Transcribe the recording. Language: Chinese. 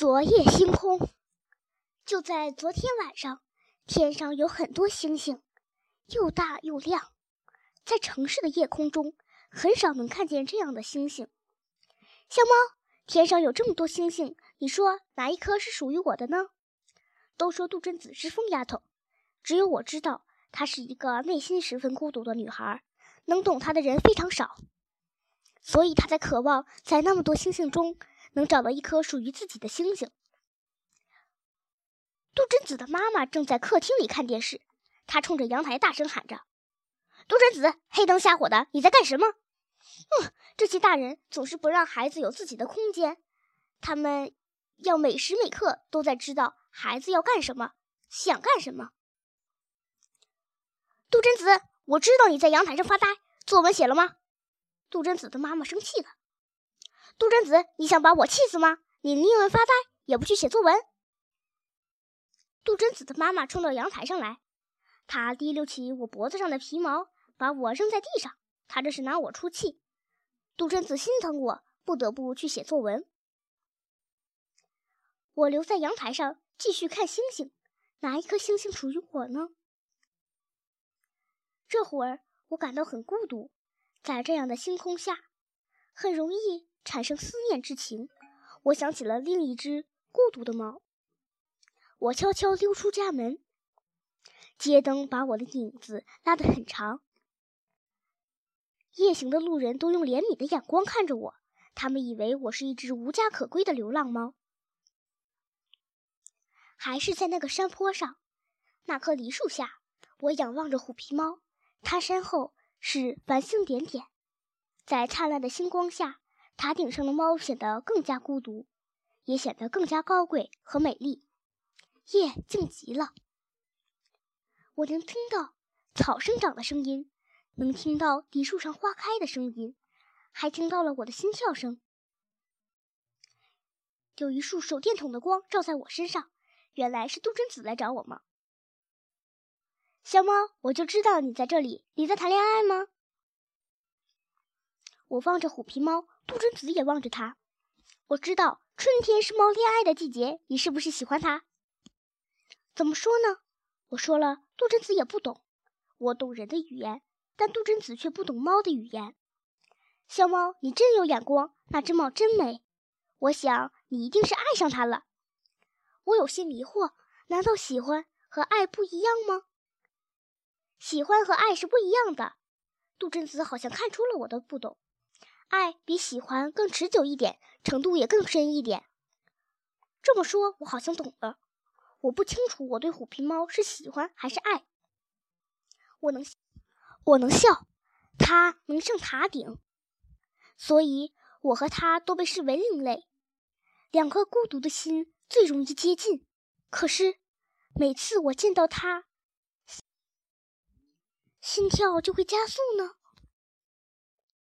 昨夜星空，就在昨天晚上，天上有很多星星，又大又亮。在城市的夜空中，很少能看见这样的星星。小猫，天上有这么多星星，你说哪一颗是属于我的呢？都说杜真子是疯丫头，只有我知道，她是一个内心十分孤独的女孩，能懂她的人非常少，所以她在渴望在那么多星星中。能找到一颗属于自己的星星。杜真子的妈妈正在客厅里看电视，她冲着阳台大声喊着：“杜真子，黑灯瞎火的，你在干什么？”嗯，这些大人总是不让孩子有自己的空间，他们要每时每刻都在知道孩子要干什么，想干什么。杜真子，我知道你在阳台上发呆，作文写了吗？杜真子的妈妈生气了。杜真子，你想把我气死吗？你宁愿发呆，也不去写作文。杜真子的妈妈冲到阳台上来，她提溜起我脖子上的皮毛，把我扔在地上。她这是拿我出气。杜真子心疼我，不得不去写作文。我留在阳台上继续看星星，哪一颗星星属于我呢？这会儿我感到很孤独，在这样的星空下，很容易。产生思念之情，我想起了另一只孤独的猫。我悄悄溜出家门，街灯把我的影子拉得很长。夜行的路人都用怜悯的眼光看着我，他们以为我是一只无家可归的流浪猫。还是在那个山坡上，那棵梨树下，我仰望着虎皮猫。它身后是繁星点点，在灿烂的星光下。塔顶上的猫显得更加孤独，也显得更加高贵和美丽。夜静极了，我能听到草生长的声音，能听到梨树上花开的声音，还听到了我的心跳声。有一束手电筒的光照在我身上，原来是杜真子来找我吗？小猫，我就知道你在这里。你在谈恋爱吗？我望着虎皮猫。杜真子也望着他。我知道春天是猫恋爱的季节，你是不是喜欢它？怎么说呢？我说了，杜真子也不懂。我懂人的语言，但杜真子却不懂猫的语言。小猫，你真有眼光，那只猫真美。我想你一定是爱上它了。我有些迷惑，难道喜欢和爱不一样吗？喜欢和爱是不一样的。杜真子好像看出了我的不懂。爱比喜欢更持久一点，程度也更深一点。这么说，我好像懂了。我不清楚我对虎皮猫是喜欢还是爱。我能，我能笑，它能上塔顶，所以我和它都被视为另类。两颗孤独的心最容易接近，可是每次我见到它，心跳就会加速呢。